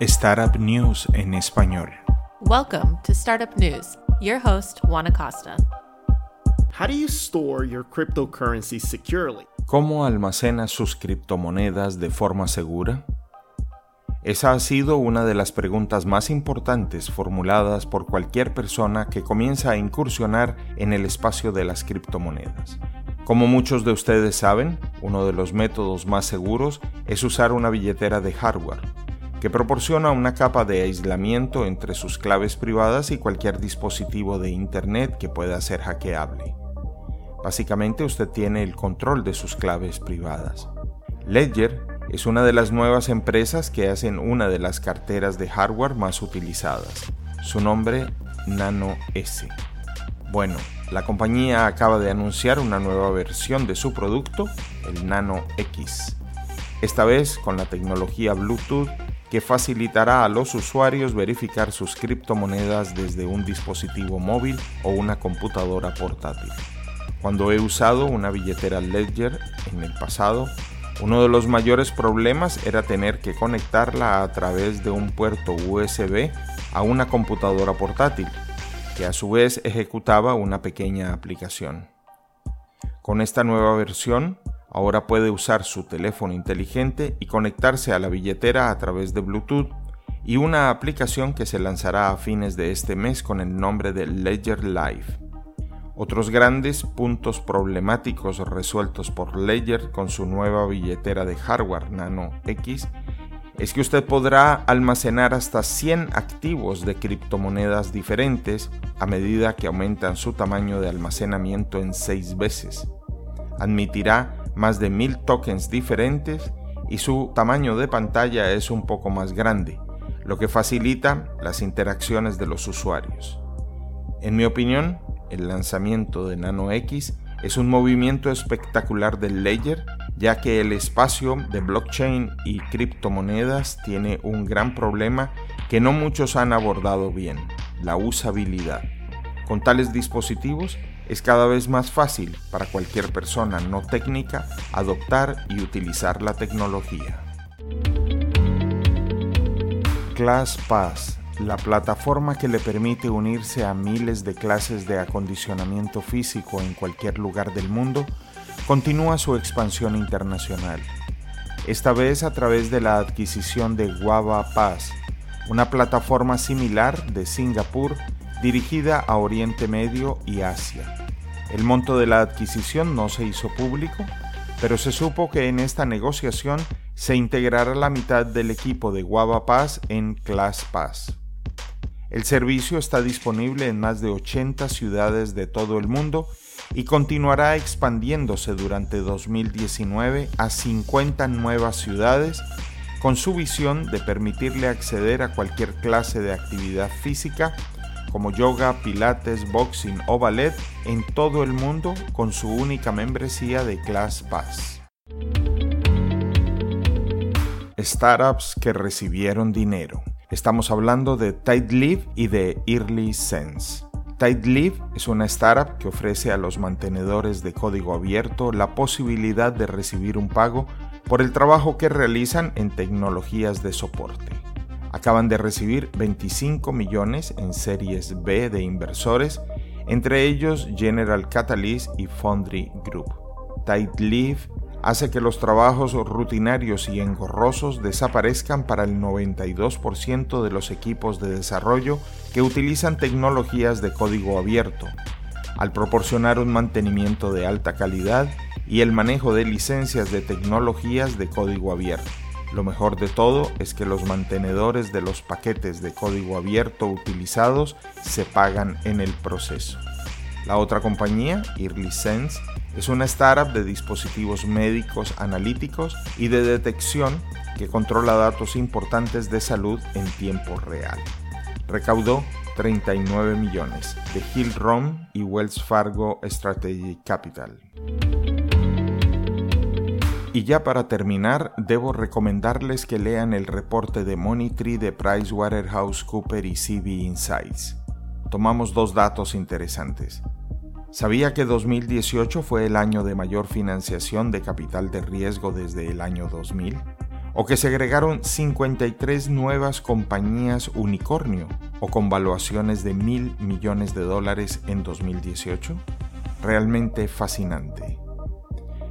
Startup News en español. Welcome to Startup News. Your host, Juan Acosta. How do you store your cryptocurrency securely? ¿Cómo almacena sus criptomonedas de forma segura? Esa ha sido una de las preguntas más importantes formuladas por cualquier persona que comienza a incursionar en el espacio de las criptomonedas. Como muchos de ustedes saben, uno de los métodos más seguros es usar una billetera de hardware, que proporciona una capa de aislamiento entre sus claves privadas y cualquier dispositivo de Internet que pueda ser hackeable. Básicamente usted tiene el control de sus claves privadas. Ledger es una de las nuevas empresas que hacen una de las carteras de hardware más utilizadas. Su nombre, Nano S. Bueno, la compañía acaba de anunciar una nueva versión de su producto, el Nano X. Esta vez con la tecnología Bluetooth que facilitará a los usuarios verificar sus criptomonedas desde un dispositivo móvil o una computadora portátil. Cuando he usado una billetera Ledger en el pasado, uno de los mayores problemas era tener que conectarla a través de un puerto USB a una computadora portátil, que a su vez ejecutaba una pequeña aplicación. Con esta nueva versión, Ahora puede usar su teléfono inteligente y conectarse a la billetera a través de Bluetooth y una aplicación que se lanzará a fines de este mes con el nombre de Ledger Live. Otros grandes puntos problemáticos resueltos por Ledger con su nueva billetera de hardware Nano X es que usted podrá almacenar hasta 100 activos de criptomonedas diferentes a medida que aumentan su tamaño de almacenamiento en 6 veces. Admitirá más de mil tokens diferentes y su tamaño de pantalla es un poco más grande, lo que facilita las interacciones de los usuarios. En mi opinión, el lanzamiento de Nano X es un movimiento espectacular del Ledger, ya que el espacio de blockchain y criptomonedas tiene un gran problema que no muchos han abordado bien, la usabilidad. Con tales dispositivos es cada vez más fácil para cualquier persona no técnica adoptar y utilizar la tecnología. ClassPass, la plataforma que le permite unirse a miles de clases de acondicionamiento físico en cualquier lugar del mundo, continúa su expansión internacional. Esta vez a través de la adquisición de Guava Pass, una plataforma similar de Singapur dirigida a Oriente Medio y Asia. El monto de la adquisición no se hizo público, pero se supo que en esta negociación se integrará la mitad del equipo de Guava Pass en ClassPass. El servicio está disponible en más de 80 ciudades de todo el mundo y continuará expandiéndose durante 2019 a 50 nuevas ciudades con su visión de permitirle acceder a cualquier clase de actividad física como yoga, pilates, boxing o ballet en todo el mundo con su única membresía de Class Pass. Startups que recibieron dinero. Estamos hablando de TideLive y de Early Sense. TideLive es una startup que ofrece a los mantenedores de código abierto la posibilidad de recibir un pago por el trabajo que realizan en tecnologías de soporte acaban de recibir 25 millones en series B de inversores, entre ellos General Catalyst y Foundry Group. Leave hace que los trabajos rutinarios y engorrosos desaparezcan para el 92% de los equipos de desarrollo que utilizan tecnologías de código abierto, al proporcionar un mantenimiento de alta calidad y el manejo de licencias de tecnologías de código abierto. Lo mejor de todo es que los mantenedores de los paquetes de código abierto utilizados se pagan en el proceso. La otra compañía, EarlySense, es una startup de dispositivos médicos analíticos y de detección que controla datos importantes de salud en tiempo real. Recaudó 39 millones de Hill Rom y Wells Fargo Strategic Capital. Y ya para terminar, debo recomendarles que lean el reporte de Monitry de PricewaterhouseCoopers y CB Insights. Tomamos dos datos interesantes. ¿Sabía que 2018 fue el año de mayor financiación de capital de riesgo desde el año 2000? o que se agregaron 53 nuevas compañías unicornio o con valuaciones de mil millones de dólares en 2018? Realmente fascinante.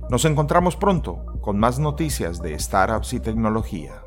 Nos encontramos pronto con más noticias de startups y tecnología.